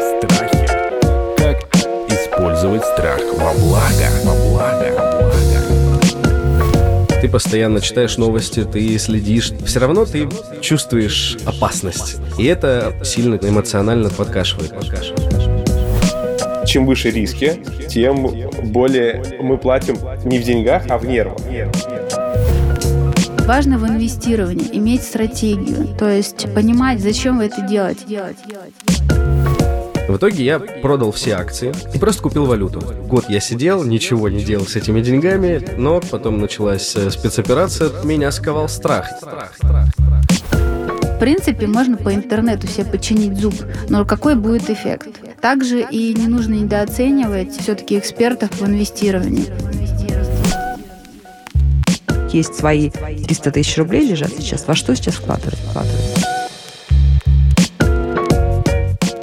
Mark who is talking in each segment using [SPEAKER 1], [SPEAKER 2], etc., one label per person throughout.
[SPEAKER 1] Страхи. Как использовать страх во благо? Во благо.
[SPEAKER 2] Ты постоянно читаешь новости, ты следишь. Все равно ты чувствуешь опасность. И это сильно эмоционально подкашивает.
[SPEAKER 3] чем выше риски, тем более мы платим не в деньгах, а в нервах.
[SPEAKER 4] Важно в инвестировании иметь стратегию, то есть понимать, зачем вы это делаете.
[SPEAKER 2] В итоге я продал все акции и просто купил валюту. Год я сидел, ничего не делал с этими деньгами, но потом началась э, спецоперация, меня сковал страх.
[SPEAKER 4] В принципе, можно по интернету себе починить зуб, но какой будет эффект? Также и не нужно недооценивать все-таки экспертов в инвестировании.
[SPEAKER 5] Есть свои 300 тысяч рублей лежат сейчас. Во что сейчас вкладывать?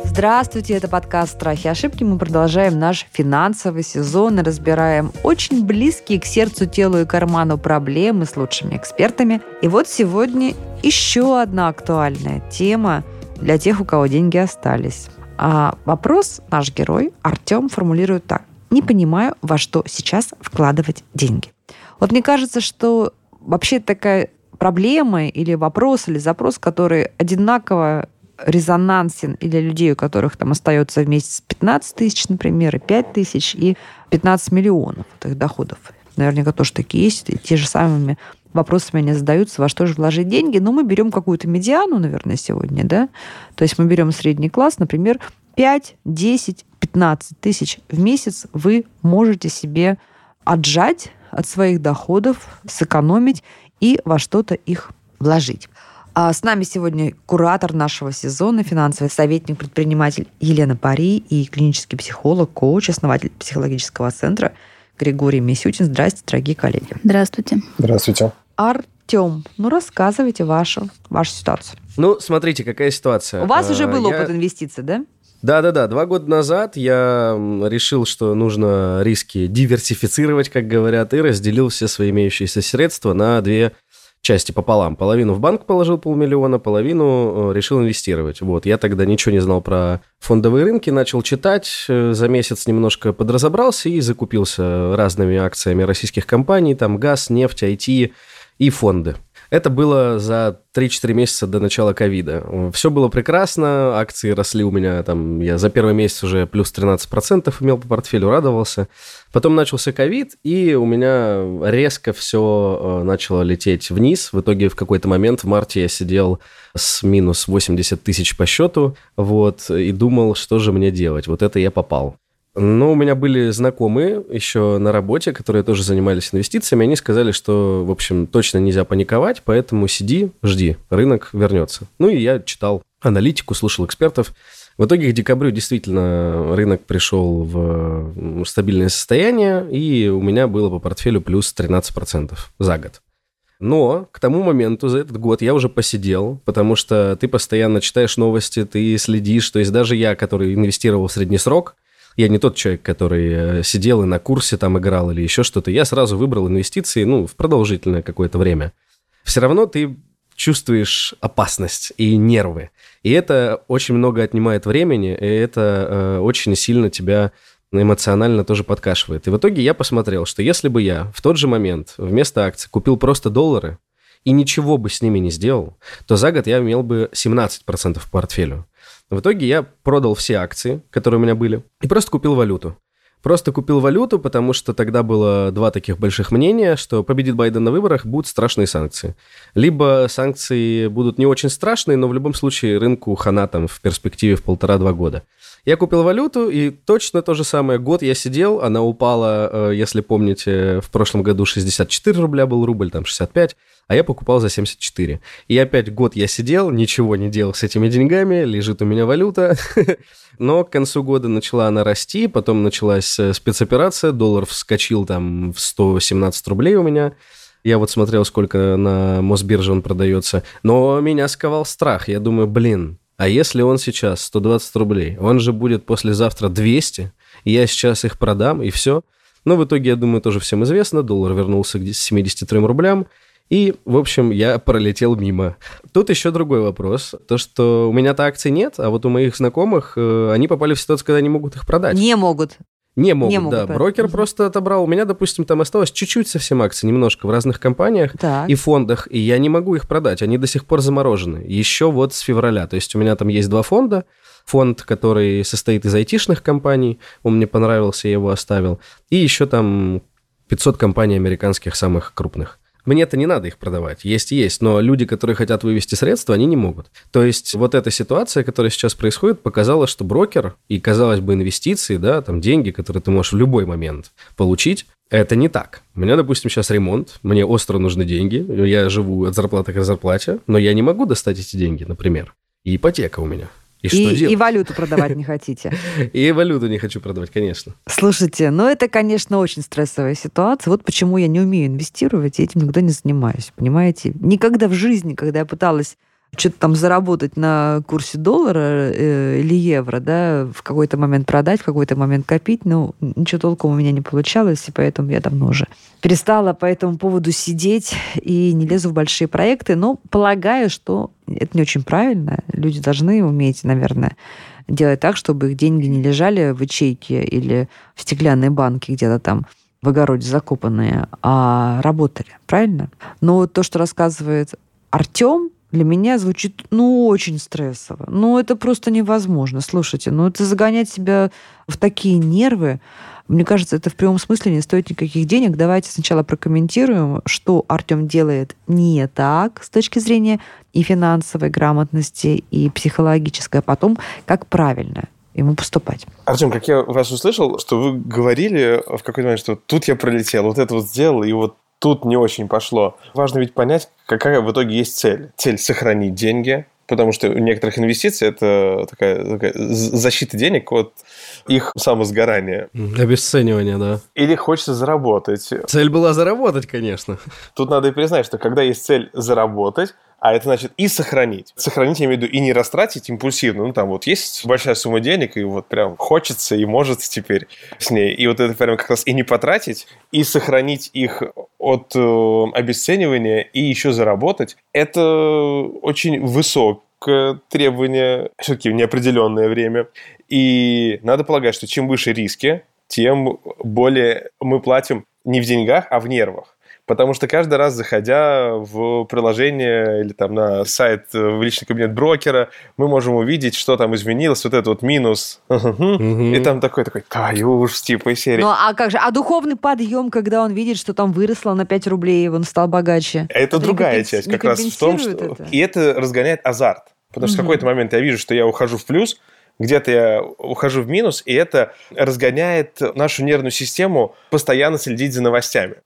[SPEAKER 5] Здравствуйте, это подкаст «Страхи и ошибки». Мы продолжаем наш финансовый сезон и разбираем очень близкие к сердцу, телу и карману проблемы с лучшими экспертами. И вот сегодня еще одна актуальная тема для тех, у кого деньги остались. А вопрос наш герой Артем формулирует так. Не понимаю, во что сейчас вкладывать деньги. Вот мне кажется, что вообще такая проблема или вопрос, или запрос, который одинаково резонансен для людей, у которых там остается в месяц 15 тысяч, например, и 5 тысяч, и 15 миллионов вот их доходов. Наверняка тоже такие есть, и те же самыми вопросами они задаются, во что же вложить деньги. Но мы берем какую-то медиану, наверное, сегодня, да? То есть мы берем средний класс, например, 5, 10, 15 тысяч в месяц вы можете себе отжать от своих доходов, сэкономить и во что-то их вложить. А с нами сегодня куратор нашего сезона, финансовый советник, предприниматель Елена Пари и клинический психолог, коуч, основатель психологического центра Григорий Мисютин. Здравствуйте, дорогие коллеги.
[SPEAKER 4] Здравствуйте.
[SPEAKER 3] Здравствуйте.
[SPEAKER 5] Артем, ну рассказывайте вашу, вашу ситуацию.
[SPEAKER 2] Ну, смотрите, какая ситуация.
[SPEAKER 5] У вас уже
[SPEAKER 2] А,
[SPEAKER 5] был
[SPEAKER 2] я-
[SPEAKER 5] опыт инвестиций, да?
[SPEAKER 2] Да-да-да, два года назад я решил, что нужно риски диверсифицировать, как говорят, и разделил все свои имеющиеся средства на две части пополам. Половину в банк положил полмиллиона, половину э, решил инвестировать. Вот, я тогда ничего не знал про фондовые рынки, начал читать, э, за месяц немножко подразобрался и закупился разными акциями российских компаний, там газ, нефть, IT и фонды. Это было за 3-4 месяца до начала ковида. Все было прекрасно, акции росли у меня, там, я за первый месяц уже плюс 13% имел по портфелю, радовался. Потом начался ковид, и у меня резко все начало лететь вниз. В итоге в какой-то момент в марте я сидел с минус 80 тысяч по счету, вот, и думал, что же мне делать. Вот это я попал. Но у меня были знакомые еще на работе, которые тоже занимались инвестициями. Они сказали, что, в общем, точно нельзя паниковать, поэтому сиди, жди, рынок вернется. Ну и я читал аналитику, слушал экспертов. В итоге к декабрю действительно рынок пришел в стабильное состояние, и у меня было по портфелю плюс 13% за год. Но к тому моменту за этот год я уже посидел, потому что ты постоянно читаешь новости, ты следишь. То есть даже я, который инвестировал в средний срок, я не тот человек, который э, сидел и на курсе там играл или еще что-то. Я сразу выбрал инвестиции, ну, в продолжительное какое-то время. Все равно ты чувствуешь опасность и нервы. И это очень много отнимает времени, и это э, очень сильно тебя эмоционально тоже подкашивает. И в итоге я посмотрел, что если бы я в тот же момент вместо акций купил просто доллары и ничего бы с ними не сделал, то за год я имел бы 17% в портфелю. В итоге я продал все акции, которые у меня были, и просто купил валюту. Просто купил валюту, потому что тогда было два таких больших мнения, что победит Байден на выборах, будут страшные санкции. Либо санкции будут не очень страшные, но в любом случае рынку хана там в перспективе в полтора-два года. Я купил валюту, и точно то же самое. Год я сидел, она упала, э, если помните, в прошлом году 64 рубля был рубль, там 65, а я покупал за 74. И опять год я сидел, ничего не делал с этими деньгами, лежит у меня валюта. Но к концу года начала она расти, потом началась э, спецоперация, доллар вскочил там в 117 рублей у меня. Я вот смотрел, сколько на Мосбирже он продается. Но меня сковал страх. Я думаю, блин, а если он сейчас 120 рублей, он же будет послезавтра 200, и я сейчас их продам, и все. Но в итоге, я думаю, тоже всем известно, доллар вернулся к 73 рублям, И, в общем, я пролетел мимо. Тут еще другой вопрос. То, что у меня-то акций нет, а вот у моих знакомых э, они попали в ситуацию, когда не могут их продать.
[SPEAKER 5] Не могут.
[SPEAKER 2] Не могут,
[SPEAKER 5] Не могут
[SPEAKER 2] да.
[SPEAKER 5] продать.
[SPEAKER 2] Брокер просто отобрал. У меня, допустим, там осталось чуть-чуть совсем акций, немножко в разных компаниях
[SPEAKER 5] Так.
[SPEAKER 2] и фондах, и я не могу их продать. Они до сих пор заморожены. Еще вот с февраля. То есть у меня там есть два фонда. Фонд, который состоит из айтишных компаний, он мне понравился, я его оставил. И еще там 500 компаний американских самых крупных. Мне-то не надо их продавать, есть и есть, но люди, которые хотят вывести средства, они не могут. То есть вот эта ситуация, которая сейчас происходит, показала, что брокер и, казалось бы, инвестиции, да, там деньги, которые ты можешь в любой момент получить, это не так. У меня, допустим, сейчас ремонт, мне остро нужны деньги, я живу от зарплаты к зарплате, но я не могу достать эти деньги, например. И ипотека у меня. И, что
[SPEAKER 5] И,
[SPEAKER 2] делать?
[SPEAKER 5] и валюту продавать не хотите.
[SPEAKER 2] И валюту не хочу продавать, конечно.
[SPEAKER 5] Слушайте, ну это, конечно, очень стрессовая ситуация. Вот почему я не умею инвестировать, и этим никогда не занимаюсь, понимаете? Никогда в жизни, когда я пыталась что-то там заработать на курсе доллара э, или евро, да, в какой-то момент продать, в какой-то момент копить, ну, ничего толком у меня не получалось, и поэтому я давно уже перестала по этому поводу сидеть и не лезу в большие проекты, но полагаю, что это не очень правильно. Люди должны уметь, наверное, делать так, чтобы их деньги не лежали в ячейке или в стеклянной банке где-то там в огороде закопанные, а работали, правильно? Но то, что рассказывает Артем, для меня звучит, ну, очень стрессово. Ну, это просто невозможно. Слушайте, ну, это загонять себя в такие нервы, мне кажется, это в прямом смысле не стоит никаких денег. Давайте сначала прокомментируем, что Артем делает не так с точки зрения и финансовой грамотности, и психологической, а потом как правильно ему поступать.
[SPEAKER 3] Артем, как я вас услышал, что вы говорили в какой-то момент, что тут я пролетел, вот это вот сделал, и вот тут не очень пошло. Важно ведь понять, какая в итоге есть цель. Цель – сохранить деньги, потому что у некоторых инвестиций это такая, такая защита денег от их самосгорания.
[SPEAKER 2] Обесценивание, да.
[SPEAKER 3] Или хочется заработать.
[SPEAKER 2] Цель была заработать, конечно.
[SPEAKER 3] Тут надо и признать, что когда есть цель заработать, а это значит и сохранить. Сохранить, я имею в виду, и не растратить импульсивно. Ну, там вот есть большая сумма денег, и вот прям хочется и может теперь с ней. И вот это прям как раз и не потратить, и сохранить их от э, обесценивания, и еще заработать. Это очень высокое требование, все-таки в неопределенное время. И надо полагать, что чем выше риски, тем более мы платим не в деньгах, а в нервах. Потому что каждый раз, заходя в приложение или там на сайт э, в личный кабинет брокера, мы можем увидеть, что там изменилось, вот этот вот минус. И там такой, такой, твою уж, типа, из серии.
[SPEAKER 5] Ну, а как же? А духовный подъем, когда он видит, что там выросло на 5 рублей, он стал богаче.
[SPEAKER 3] Это другая часть как раз в том, что... И это разгоняет азарт. Потому что в какой-то момент я вижу, что я ухожу в плюс, где-то я ухожу в минус, и это разгоняет нашу нервную систему постоянно следить за новостями.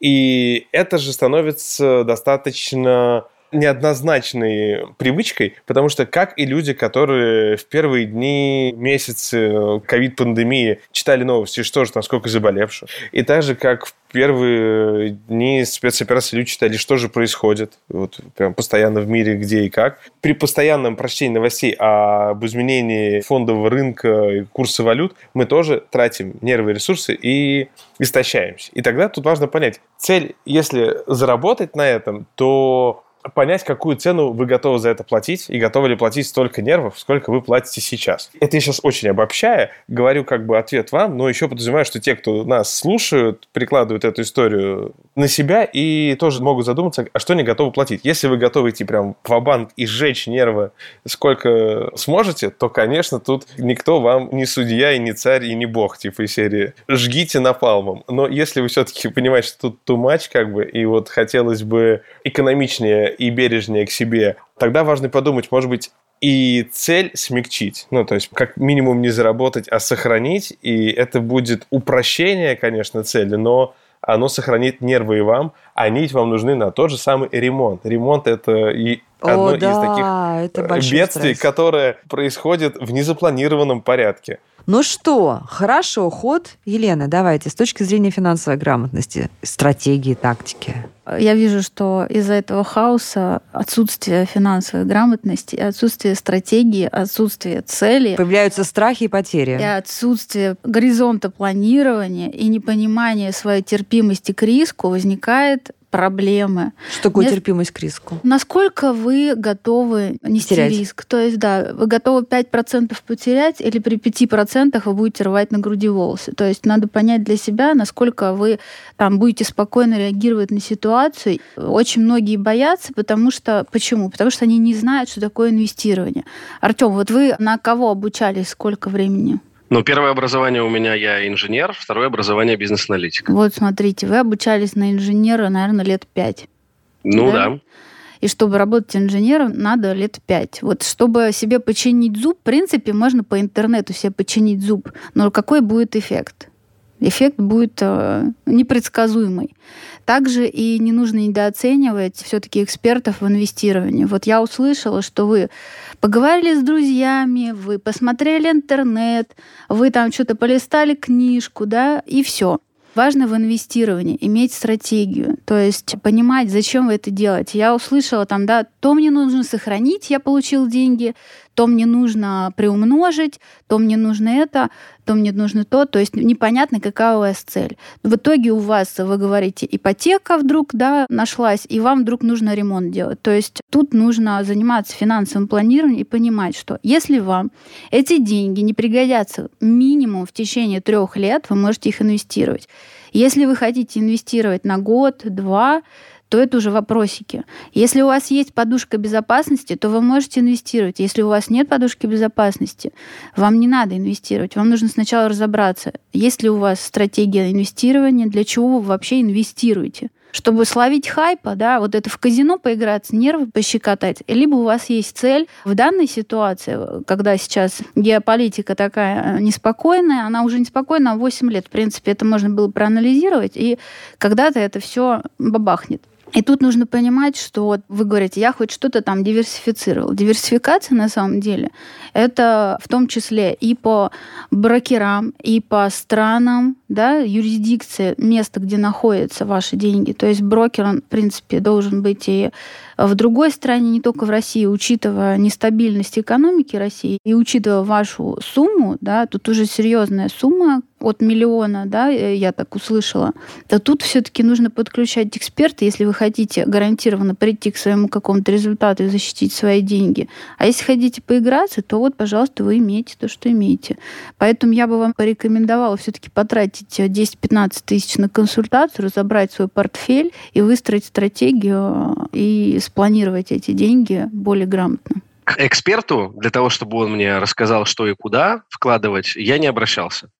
[SPEAKER 3] И это же становится достаточно неоднозначной привычкой, потому что как и люди, которые в первые дни, месяцы ковид-пандемии читали новости, что же там, сколько заболевших, и так же, как в первые дни спецоперации люди читали, что же происходит, вот прям постоянно в мире, где и как. При постоянном прочтении новостей об изменении фондового рынка и курса валют мы тоже тратим нервы и ресурсы и истощаемся. И тогда тут важно понять, цель, если заработать на этом, то понять, какую цену вы готовы за это платить, и готовы ли платить столько нервов, сколько вы платите сейчас. Это я сейчас очень обобщая, говорю как бы ответ вам, но еще подразумеваю, что те, кто нас слушают, прикладывают эту историю на себя и тоже могут задуматься, а что они готовы платить. Если вы готовы идти прям в банк и сжечь нервы сколько сможете, то, конечно, тут никто вам не судья и не царь и не бог, типа из серии «жгите напалмом». Но если вы все-таки понимаете, что тут much, как бы, и вот хотелось бы экономичнее и бережнее к себе, тогда важно подумать, может быть, и цель смягчить. Ну, то есть, как минимум не заработать, а сохранить. И это будет упрощение, конечно, цели, но оно сохранит нервы и вам, а ведь вам нужны на тот же самый ремонт. Ремонт – это и одно
[SPEAKER 5] О,
[SPEAKER 3] из
[SPEAKER 5] да,
[SPEAKER 3] таких
[SPEAKER 5] это
[SPEAKER 3] э, бедствий,
[SPEAKER 5] стресс.
[SPEAKER 3] которое происходит в незапланированном порядке.
[SPEAKER 5] Ну что, хорошо, ход. Елена, давайте, с точки зрения финансовой грамотности, стратегии, тактики.
[SPEAKER 4] Я вижу, что из-за этого хаоса отсутствие финансовой грамотности, отсутствие стратегии, отсутствие цели,
[SPEAKER 5] Появляются страхи и потери.
[SPEAKER 4] и отсутствие горизонта планирования и непонимание своей терпимости к риску возникает проблемы.
[SPEAKER 5] Что такое
[SPEAKER 4] Мне-
[SPEAKER 5] терпимость к риску?
[SPEAKER 4] Насколько вы готовы нести
[SPEAKER 5] Терять.
[SPEAKER 4] риск? То есть, да, вы готовы 5% потерять или при 5% вы будете рвать на груди волосы? То есть надо понять для себя, насколько вы там будете спокойно реагировать на ситуацию. Очень многие боятся, потому что... Почему? Потому что они не знают, что такое инвестирование. Артем, вот вы на кого обучались, сколько времени?
[SPEAKER 6] Ну, первое образование у меня, я инженер, второе образование бизнес-аналитик.
[SPEAKER 4] Вот смотрите, вы обучались на инженера, наверное, лет пять.
[SPEAKER 6] Ну
[SPEAKER 4] Да?
[SPEAKER 6] да.
[SPEAKER 4] И чтобы работать инженером, надо лет пять. Вот чтобы себе починить зуб, в принципе, можно по интернету себе починить зуб. Но какой будет эффект? Эффект будет э, непредсказуемый. Также и не нужно недооценивать все-таки экспертов в инвестировании. Вот я услышала, что вы поговорили с друзьями, вы посмотрели интернет, вы там что-то полистали книжку, да, и все. Важно в инвестировании иметь стратегию, то есть понимать, зачем вы это делаете. Я услышала там, да, то мне нужно сохранить, я получил деньги, то мне нужно приумножить, то мне нужно это, то мне нужно то. То есть непонятно, какая у вас цель. В итоге у вас, вы говорите, ипотека вдруг да, нашлась, и вам вдруг нужно ремонт делать. То есть тут нужно заниматься финансовым планированием и понимать, что если вам эти деньги не пригодятся минимум в течение трех лет, вы можете их инвестировать. Если вы хотите инвестировать на год, два, то это уже вопросики. Если у вас есть подушка безопасности, то вы можете инвестировать. Если у вас нет подушки безопасности, вам не надо инвестировать. Вам нужно сначала разобраться, есть ли у вас стратегия инвестирования, для чего вы вообще инвестируете. Чтобы словить хайпа, да, вот это в казино поиграться, нервы пощекотать, либо у вас есть цель в данной ситуации, когда сейчас геополитика такая э, неспокойная, она уже неспокойна 8 лет, в принципе, это можно было проанализировать, и когда-то это все бабахнет. И тут нужно понимать, что вот вы говорите, я хоть что-то там диверсифицировал. Диверсификация на самом деле это в том числе и по брокерам, и по странам, да, юрисдикция, место, где находятся ваши деньги. То есть брокер, он, в принципе, должен быть и в другой стране, не только в России, учитывая нестабильность экономики России и учитывая вашу сумму, да, тут уже серьезная сумма от миллиона, да, э, я так услышала, то тут все-таки нужно подключать эксперта, если вы хотите гарантированно прийти к своему какому-то результату и защитить свои деньги. А если хотите поиграться, то вот, пожалуйста, вы имеете то, что имеете. Поэтому я бы вам порекомендовала все-таки потратить 10-15 тысяч на консультацию, разобрать свой портфель и выстроить стратегию и спланировать эти деньги более грамотно.
[SPEAKER 6] К эксперту, для того, чтобы он мне рассказал, что и куда вкладывать, я не обращался.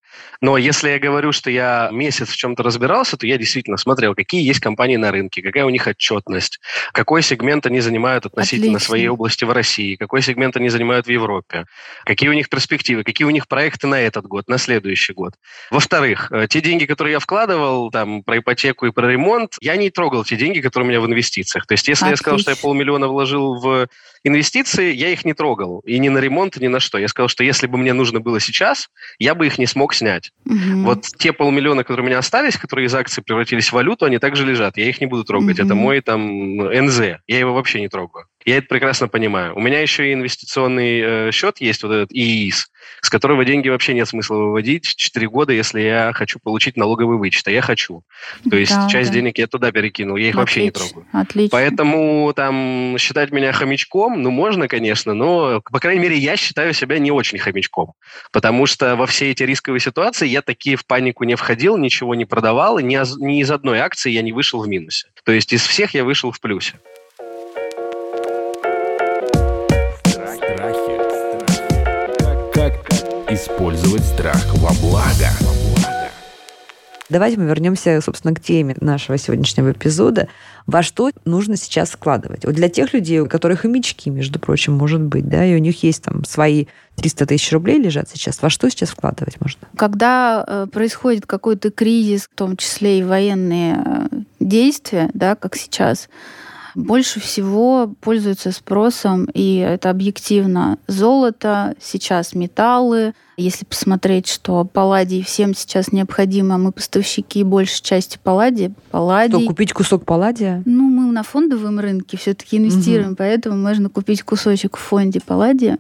[SPEAKER 6] Но если я говорю, что я месяц в чем-то разбирался, то я действительно смотрел, какие есть компании на рынке, какая у них отчетность, какой сегмент они занимают относительно
[SPEAKER 4] Отлично.
[SPEAKER 6] своей области в России, какой сегмент они занимают в Европе, какие у них перспективы, какие у них проекты на этот год, на следующий год. Во-вторых, э, те деньги, которые я вкладывал там про ипотеку и про ремонт, я не трогал те деньги, которые у меня в инвестициях. То есть если я сказал, что я
[SPEAKER 4] Отлично.
[SPEAKER 6] полмиллиона вложил в инвестиции, я их не трогал. И ни на ремонт, ни на что. Я сказал, что если бы мне нужно было сейчас, я бы их не смог снять.
[SPEAKER 4] Мгм.
[SPEAKER 6] Вот те полмиллиона, которые у меня остались, которые из акций превратились в валюту, они также лежат. Я их не буду трогать. Это
[SPEAKER 4] Мгм.
[SPEAKER 6] мой там НЗ. Я его вообще не трогаю. Я это прекрасно понимаю. У меня еще и инвестиционный э, счет есть, вот этот ИИС, с которого деньги вообще нет смысла выводить 4 года, если я хочу получить налоговый вычет. А я хочу. То есть
[SPEAKER 4] Да,
[SPEAKER 6] часть
[SPEAKER 4] да.
[SPEAKER 6] денег я туда перекинул, я их вообще не
[SPEAKER 4] Отлично,
[SPEAKER 6] трогаю.
[SPEAKER 4] Отлично.
[SPEAKER 6] Поэтому там считать меня хомячком, ну, можно, конечно, но, по крайней мере, я считаю себя не очень хомячком. Потому что во все эти рисковые ситуации я такие в панику не входил, ничего не продавал, и ни, ни из одной акции я не вышел в минусе. То есть из всех я вышел в плюсе.
[SPEAKER 7] Использовать страх во благо?
[SPEAKER 5] Давайте мы вернемся, собственно, к теме нашего сегодняшнего эпизода. Во что нужно сейчас вкладывать? Вот для тех людей, у которых и мечки, между прочим, может быть, да, и у них есть там свои 300 тысяч рублей лежат сейчас, во что сейчас вкладывать можно?
[SPEAKER 4] Когда э, происходит какой-то кризис, в том числе и военные э, действия, да, как сейчас, больше всего пользуются спросом, и это объективно, золото, сейчас металлы, Если посмотреть, что палладий всем сейчас необходимо, а мы поставщики большей части палладия. Палладий...
[SPEAKER 5] Что, купить кусок палладия?
[SPEAKER 4] Ну, мы на фондовом рынке все-таки инвестируем, угу. поэтому можно купить кусочек в фонде палладия.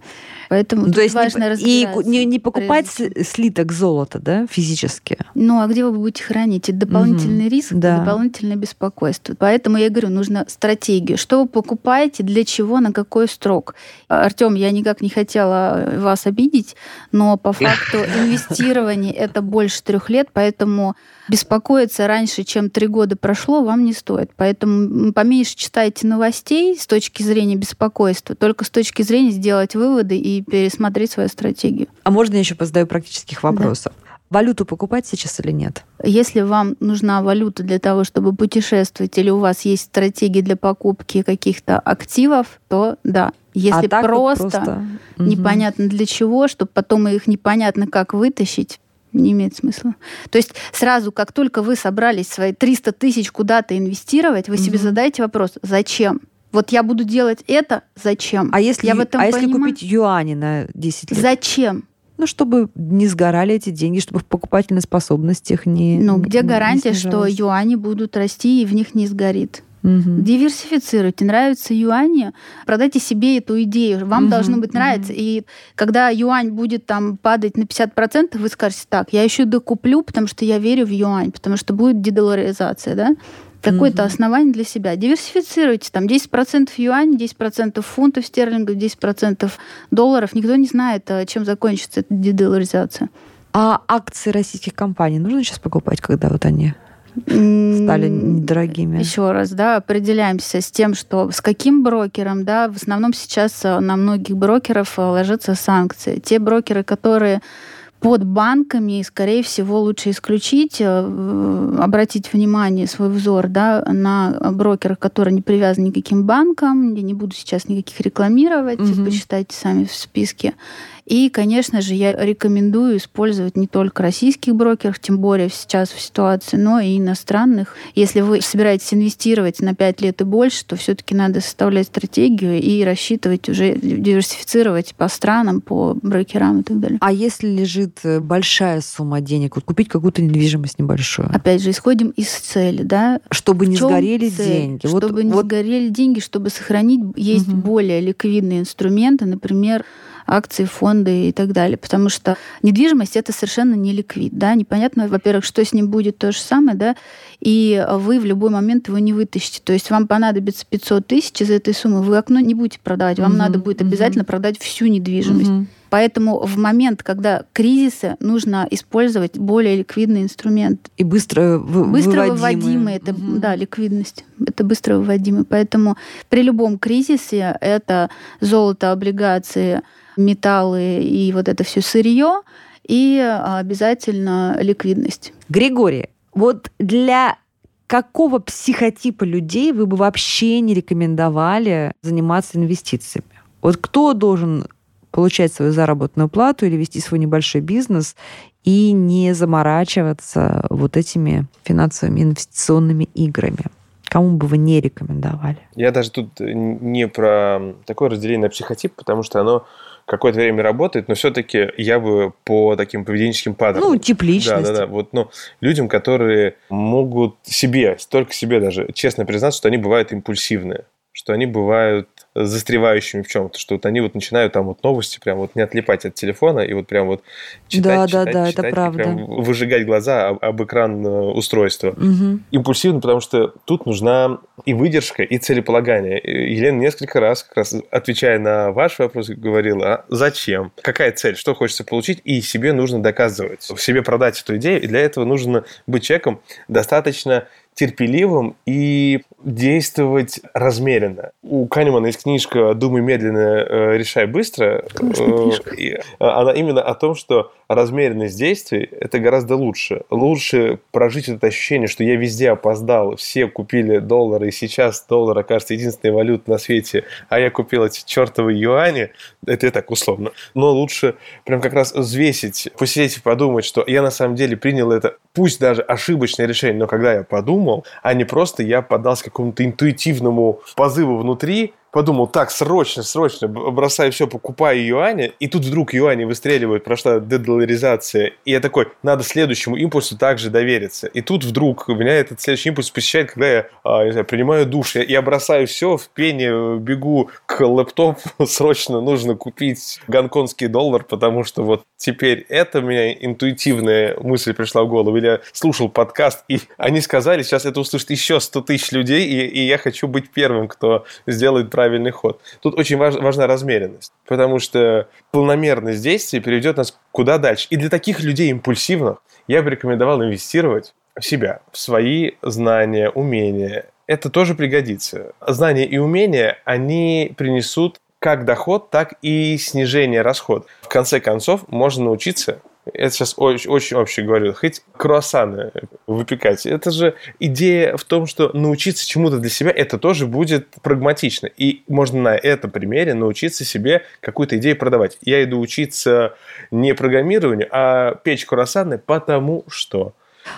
[SPEAKER 4] Поэтому
[SPEAKER 5] ну, то есть
[SPEAKER 4] важно
[SPEAKER 5] не, и не, не покупать слиток золота, да, физически.
[SPEAKER 4] Ну, а где вы будете хранить? Это дополнительный угу. риск, да. дополнительное беспокойство. Поэтому я говорю, нужно стратегию. Что вы покупаете, для чего, на какой срок? Артем, я никак не хотела вас обидеть, но по факту инвестирование это больше трех лет, поэтому беспокоиться раньше, чем три года прошло, вам не стоит. Поэтому поменьше читайте новостей с точки зрения беспокойства, только с точки зрения сделать выводы и пересмотреть свою стратегию.
[SPEAKER 5] А можно я еще позадаю практических вопросов? Валюту покупать сейчас или нет?
[SPEAKER 4] Если вам нужна валюта для того, чтобы путешествовать, или у вас есть стратегии для покупки каких-то активов, то да. Если а просто, вот просто непонятно для чего, чтобы потом их непонятно как вытащить, не имеет смысла. То есть сразу, как только вы собрались свои 300 тысяч куда-то инвестировать, вы угу. себе задаете вопрос, зачем? Вот я буду делать это, зачем?
[SPEAKER 5] А если, я в этом а если купить юани на 10 лет?
[SPEAKER 4] Зачем?
[SPEAKER 5] Ну, чтобы не сгорали эти деньги, чтобы в покупательной способности их не
[SPEAKER 4] Ну, где гарантия, что юани будут расти и в них не сгорит? Угу. Диверсифицируйте. Нравятся юани, продайте себе эту идею. Вам угу. должно быть нравиться. Угу. И когда юань будет там падать на 50%, вы скажете, так, я еще докуплю, потому что я верю в юань, потому что будет дедоларизация, да? Какое-то угу. основание для себя. Диверсифицируйте. Там 10% юань, 10% фунтов стерлингов, 10% долларов. Никто не знает, э, чем закончится эта дедоларизация.
[SPEAKER 5] А акции российских компаний нужно сейчас покупать, когда вот они стали недорогими.
[SPEAKER 4] Еще раз, да, определяемся с тем, что с каким брокером, да, в основном сейчас э, на многих брокеров э, ложатся санкции. Те брокеры, которые под банками, скорее всего, лучше исключить, э, обратить внимание, свой взор да, на брокеров, которые не привязаны никаким банкам. Я не буду сейчас никаких рекламировать, угу. почитайте сами в списке. И, конечно же, я рекомендую использовать не только российских брокеров, тем более сейчас в ситуации, но и иностранных. Если вы собираетесь инвестировать на 5 лет и больше, то все-таки надо составлять стратегию и рассчитывать уже, диверсифицировать по странам, по брокерам и так далее.
[SPEAKER 5] А если лежит э, большая сумма денег, вот купить какую-то недвижимость небольшую?
[SPEAKER 4] Опять же, исходим из цели, да?
[SPEAKER 5] Чтобы не сгорели цель? деньги.
[SPEAKER 4] Чтобы вот, не вот... сгорели деньги, чтобы сохранить, есть угу. более ликвидные инструменты, например, акции, фонды и так далее. Потому что недвижимость это совершенно не ликвид. Да? Непонятно, во-первых, что с ним будет то же самое, да, и вы в любой момент его не вытащите. То есть вам понадобится 500 тысяч из этой суммы, вы окно не будете продавать, вам угу, надо будет обязательно угу. продать всю недвижимость. Угу. Поэтому в момент, когда кризисы, нужно использовать более ликвидный инструмент.
[SPEAKER 5] И быстро, вы,
[SPEAKER 4] быстро выводимый. Это, угу. Да, ликвидность. Это быстро выводимый. Поэтому при любом кризисе это золото, облигации, металлы и вот это все сырье, и обязательно ликвидность.
[SPEAKER 5] Григорий, вот для какого психотипа людей вы бы вообще не рекомендовали заниматься инвестициями? Вот кто должен получать свою заработную плату или вести свой небольшой бизнес и не заморачиваться вот этими финансовыми инвестиционными играми? Кому бы вы не рекомендовали?
[SPEAKER 3] Я даже тут не про такое разделение на психотип, потому что оно какое-то время работает, но все-таки я бы по таким поведенческим паттернам.
[SPEAKER 5] Ну, тип личности.
[SPEAKER 3] Да, да, да. Вот, ну, людям, которые могут себе, только себе даже честно признаться, что они бывают импульсивные, что они бывают застревающими в чем-то, что вот они вот начинают там вот новости прям вот не отлипать от телефона и вот прям вот читать, да, читать, да, да, читать, это правда. прям выжигать глаза об, об экран э, устройства. Угу. Импульсивно, потому что тут нужна и выдержка, и целеполагание. Елена несколько раз, как раз отвечая на ваш вопрос, говорила, а зачем? Какая цель? Что хочется получить? И себе нужно доказывать, себе продать эту идею. И для этого нужно быть человеком достаточно терпеливым и действовать размеренно. У Канемана есть книжка «Думай медленно, э, решай быстро». Э, она именно о том, что размеренность действий – это гораздо лучше. Лучше прожить это ощущение, что я везде опоздал, все купили доллары, и сейчас доллар окажется единственной валютой на свете, а я купил эти чертовы юани. Это я так условно. Но лучше прям как раз взвесить, посидеть и подумать, что я на самом деле принял это, пусть даже ошибочное решение, но когда я подумал, а не просто я поддался какому-то интуитивному позыву внутри, подумал, так, срочно, срочно, бросаю все, покупаю юани, и тут вдруг юани выстреливают, прошла дедоларизация, и я такой, надо следующему импульсу также довериться. И тут вдруг у меня этот следующий импульс посещает, когда я, а, не знаю, принимаю душ, я, я бросаю все, в пене бегу к лэптопу, срочно нужно купить гонконгский доллар, потому что вот теперь это меня интуитивная мысль пришла в голову. Или я слушал подкаст, и они сказали, сейчас это услышит еще 100 тысяч людей, и, и я хочу быть первым, кто сделает правильный ход. Тут очень важ, важна размеренность, потому что планомерность действий приведет нас куда дальше. И для таких людей импульсивных я бы рекомендовал инвестировать в себя, в свои знания, умения. Это тоже пригодится. Знания и умения, они принесут как доход, так и снижение расходов. В конце концов, можно научиться это сейчас очень, очень общий говорю, хоть круассаны выпекать. Это же идея в том, что научиться чему-то для себя, это тоже будет прагматично. И можно на этом примере научиться себе какую-то идею продавать. Я иду учиться не программированию, а печь круассаны, потому что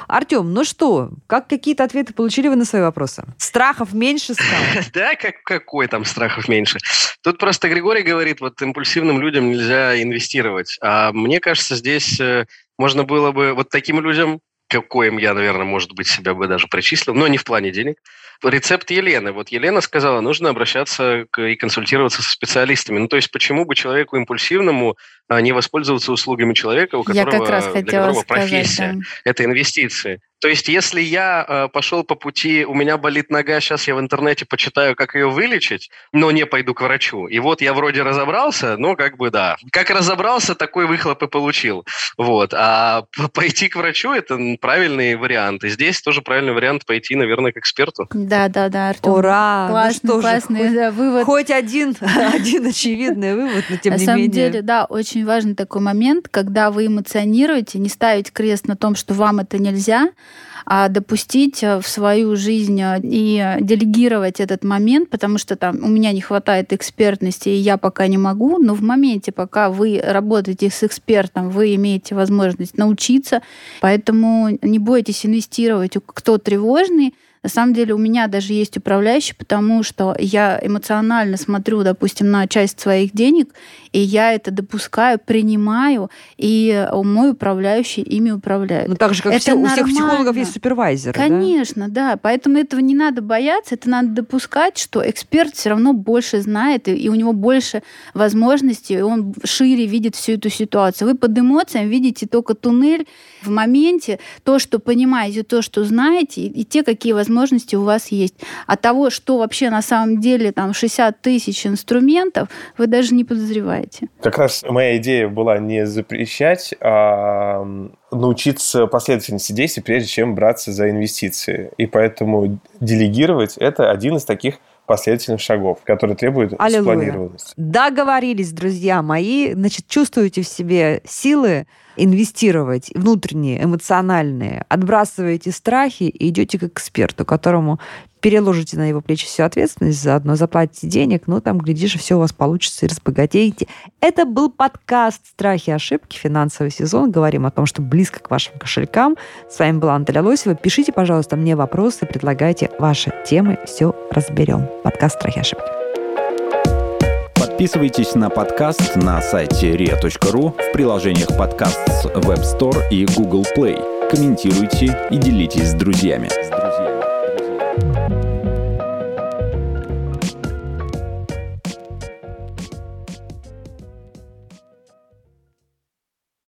[SPEAKER 5] Артем, ну что, как какие-то ответы получили вы на свои вопросы? Страхов меньше стало?
[SPEAKER 6] Да, как, какой там страхов меньше? Тут просто Григорий говорит, вот импульсивным людям нельзя инвестировать. А мне кажется, здесь э, можно было бы вот таким людям какоим я, наверное, может быть, себя бы даже причислил, но не в плане денег. Рецепт Елены. Вот Елена сказала, нужно обращаться к, и консультироваться со специалистами. Ну, то есть, почему бы человеку импульсивному а, не воспользоваться услугами человека, у которого,
[SPEAKER 4] я как раз
[SPEAKER 6] для
[SPEAKER 4] которого
[SPEAKER 6] сказать, профессия да. – это инвестиции. То есть, если я э, пошел по пути, у меня болит нога, сейчас я в интернете почитаю, как ее вылечить, но не пойду к врачу. И вот я вроде разобрался, но как бы да. Как разобрался, такой выхлоп и получил. Вот. А пойти к врачу – это правильный вариант. И здесь тоже правильный вариант пойти, наверное, к эксперту.
[SPEAKER 4] Да, да, да, Артем.
[SPEAKER 5] Ура!
[SPEAKER 4] Классный,
[SPEAKER 5] ну
[SPEAKER 4] классный
[SPEAKER 5] хоть,
[SPEAKER 4] да, вывод.
[SPEAKER 5] Хоть один, один очевидный вывод, но тем
[SPEAKER 4] на
[SPEAKER 5] не
[SPEAKER 4] самом
[SPEAKER 5] менее.
[SPEAKER 4] деле, да, очень важный такой момент, когда вы эмоционируете, не ставить крест на том, что вам это нельзя, а допустить э, в свою жизнь э, и делегировать этот момент, потому что там у меня не хватает экспертности, и я пока не могу, но в моменте, пока вы работаете с экспертом, вы имеете возможность научиться, поэтому не бойтесь инвестировать, кто тревожный, на самом деле у меня даже есть управляющий, потому что я эмоционально смотрю, допустим, на часть своих денег, и я это допускаю, принимаю, и мой управляющий ими управляет.
[SPEAKER 5] Ну, так же, как
[SPEAKER 4] это
[SPEAKER 5] все, у всех психологов есть супервайзер.
[SPEAKER 4] Конечно, да? да. Поэтому этого не надо бояться, это надо допускать, что эксперт все равно больше знает, и, и у него больше возможностей, и он шире видит всю эту ситуацию. Вы под эмоциями видите только туннель в моменте, то, что понимаете, то, что знаете, и, и те, какие возможности у вас есть. А того, что вообще на самом деле там 60 тысяч инструментов, вы даже не подозреваете.
[SPEAKER 3] Как раз моя идея была не запрещать, а научиться последовательности действий, прежде чем браться за инвестиции. И поэтому делегировать – это один из таких последовательных шагов, которые требуют
[SPEAKER 5] Аллилуйя.
[SPEAKER 3] спланированности.
[SPEAKER 5] Договорились, друзья мои. Значит, чувствуете в себе силы инвестировать внутренние, эмоциональные, отбрасываете страхи и идете к эксперту, которому переложите на его плечи всю ответственность, заодно заплатите денег, ну там, глядишь, все у вас получится и разбогатеете. Это был подкаст «Страхи и ошибки», финансовый сезон. Говорим о том, что близко к вашим кошелькам. С вами была Антоля Лосева. Пишите, пожалуйста, мне вопросы, предлагайте ваши темы, все разберем. Подкаст «Страхи и ошибки».
[SPEAKER 1] Подписывайтесь на подкаст на сайте ria.ru в приложениях подкаст с Web Store и Google Play. Комментируйте и делитесь с друзьями.